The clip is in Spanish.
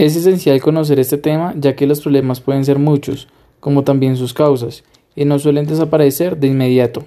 Es esencial conocer este tema ya que los problemas pueden ser muchos, como también sus causas, y no suelen desaparecer de inmediato.